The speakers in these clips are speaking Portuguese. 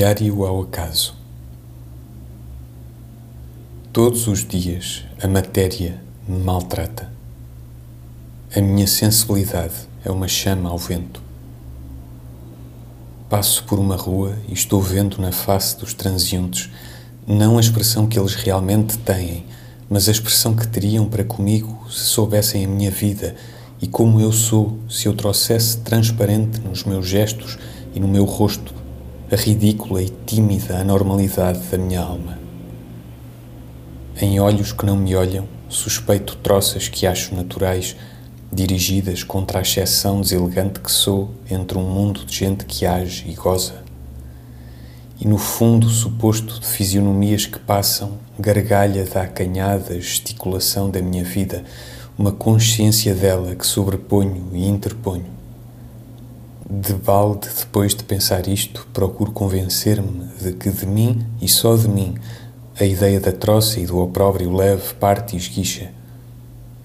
Diário ao acaso. Todos os dias a matéria me maltrata. A minha sensibilidade é uma chama ao vento. Passo por uma rua e estou vendo na face dos transeuntes não a expressão que eles realmente têm, mas a expressão que teriam para comigo se soubessem a minha vida e como eu sou se eu trouxesse transparente nos meus gestos e no meu rosto a ridícula e tímida anormalidade da minha alma. Em olhos que não me olham, suspeito troças que acho naturais, dirigidas contra a exceção deselegante que sou entre um mundo de gente que age e goza. E no fundo suposto de fisionomias que passam, gargalha da acanhada gesticulação da minha vida, uma consciência dela que sobreponho e interponho de balde, depois de pensar isto, procuro convencer-me de que de mim e só de mim a ideia da troça e do opróbrio leve parte e esguicha.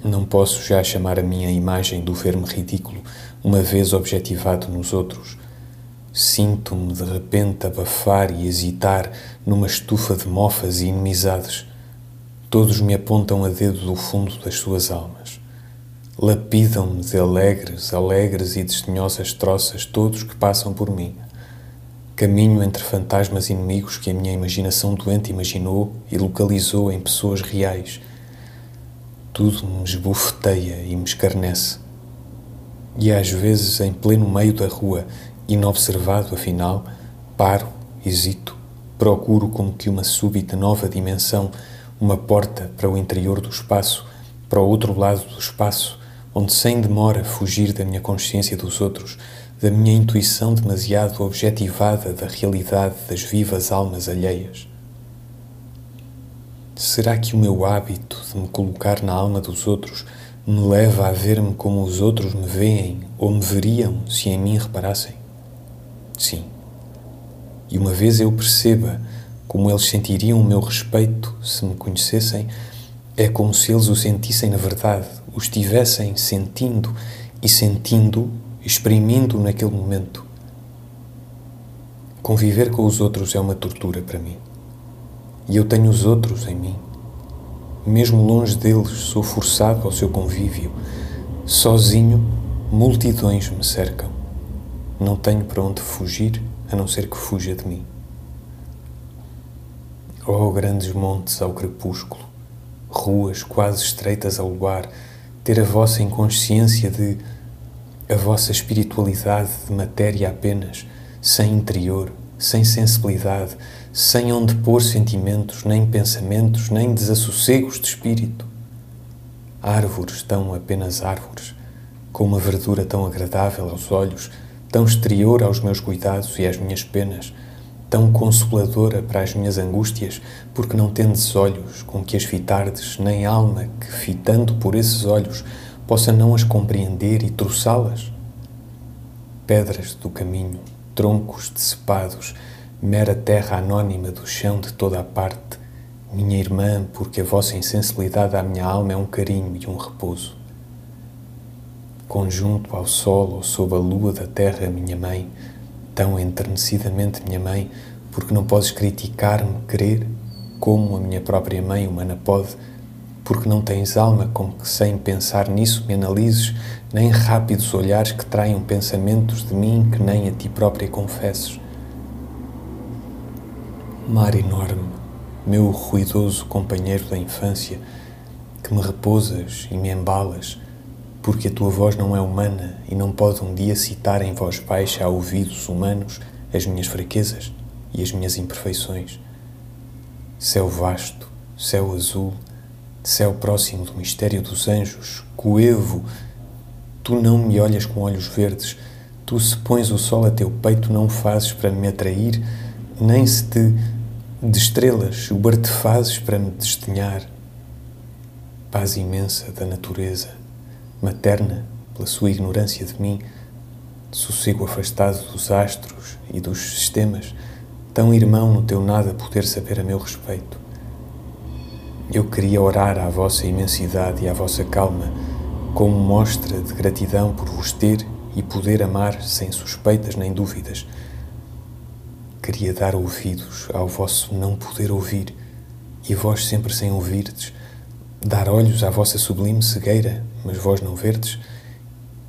Não posso já chamar a minha imagem do ver-me ridículo, uma vez objetivado nos outros. Sinto-me de repente abafar e hesitar numa estufa de mofas e inimizades. Todos me apontam a dedo do fundo das suas almas. Lapidam-me de alegres, alegres e desdenhosas troças todos que passam por mim. Caminho entre fantasmas inimigos que a minha imaginação doente imaginou e localizou em pessoas reais. Tudo me esbofeteia e me escarnece. E às vezes, em pleno meio da rua, inobservado afinal, paro, hesito, procuro como que uma súbita nova dimensão, uma porta para o interior do espaço, para o outro lado do espaço, onde sem demora fugir da minha consciência dos outros, da minha intuição demasiado objetivada da realidade das vivas almas alheias. Será que o meu hábito de me colocar na alma dos outros me leva a ver-me como os outros me veem ou me veriam se em mim reparassem? Sim. E uma vez eu perceba como eles sentiriam o meu respeito se me conhecessem, é como se eles o sentissem na verdade, o estivessem sentindo e sentindo, exprimindo naquele momento. Conviver com os outros é uma tortura para mim. E eu tenho os outros em mim. Mesmo longe deles, sou forçado ao seu convívio. Sozinho, multidões me cercam. Não tenho para onde fugir, a não ser que fuja de mim. Oh, grandes montes ao crepúsculo, ruas quase estreitas ao luar, ter a vossa inconsciência de a vossa espiritualidade de matéria apenas, sem interior, sem sensibilidade, sem onde pôr sentimentos, nem pensamentos, nem desassossegos de espírito. Árvores tão apenas árvores, com uma verdura tão agradável aos olhos, tão exterior aos meus cuidados e às minhas penas, tão consoladora para as minhas angústias, porque não tendes olhos com que as fitardes, nem alma que, fitando por esses olhos, possa não as compreender e troçá-las? Pedras do caminho, troncos decepados, mera terra anônima do chão de toda a parte, minha irmã, porque a vossa insensibilidade à minha alma é um carinho e um repouso. Conjunto ao sol ou sob a lua da terra, minha mãe, tão enternecidamente minha mãe, porque não podes criticar-me querer como a minha própria mãe humana pode, porque não tens alma com que sem pensar nisso me analises, nem rápidos olhares que traiam pensamentos de mim que nem a ti própria confesses. Mar enorme, meu ruidoso companheiro da infância, que me repousas e me embalas, porque a tua voz não é humana e não pode um dia citar em voz baixa a ouvidos humanos as minhas fraquezas e as minhas imperfeições. Céu vasto, céu azul, céu próximo do mistério dos anjos, coevo, tu não me olhas com olhos verdes, tu se pões o sol a teu peito não fazes para me atrair, nem se te de estrelas o bar te fazes para me desdenhar. Paz imensa da natureza materna pela sua ignorância de mim, sossego afastado dos astros e dos sistemas, tão irmão no teu nada poder saber a meu respeito. Eu queria orar à vossa imensidade e à vossa calma, como mostra de gratidão por vos ter e poder amar sem suspeitas nem dúvidas. queria dar ouvidos ao vosso não poder ouvir, e vós sempre sem ouvirdes, dar olhos à vossa sublime cegueira, mas vós não verdes,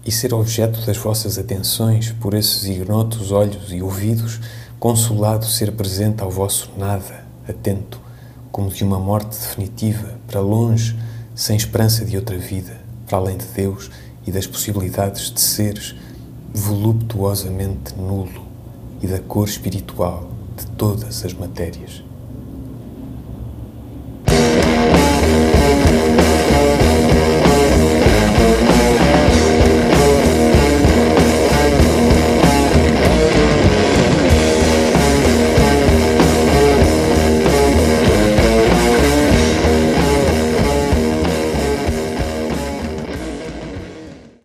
e ser objeto das vossas atenções por esses ignotos olhos e ouvidos, consolado ser presente ao vosso nada, atento, como de uma morte definitiva, para longe, sem esperança de outra vida, para além de Deus e das possibilidades de seres voluptuosamente nulo e da cor espiritual de todas as matérias.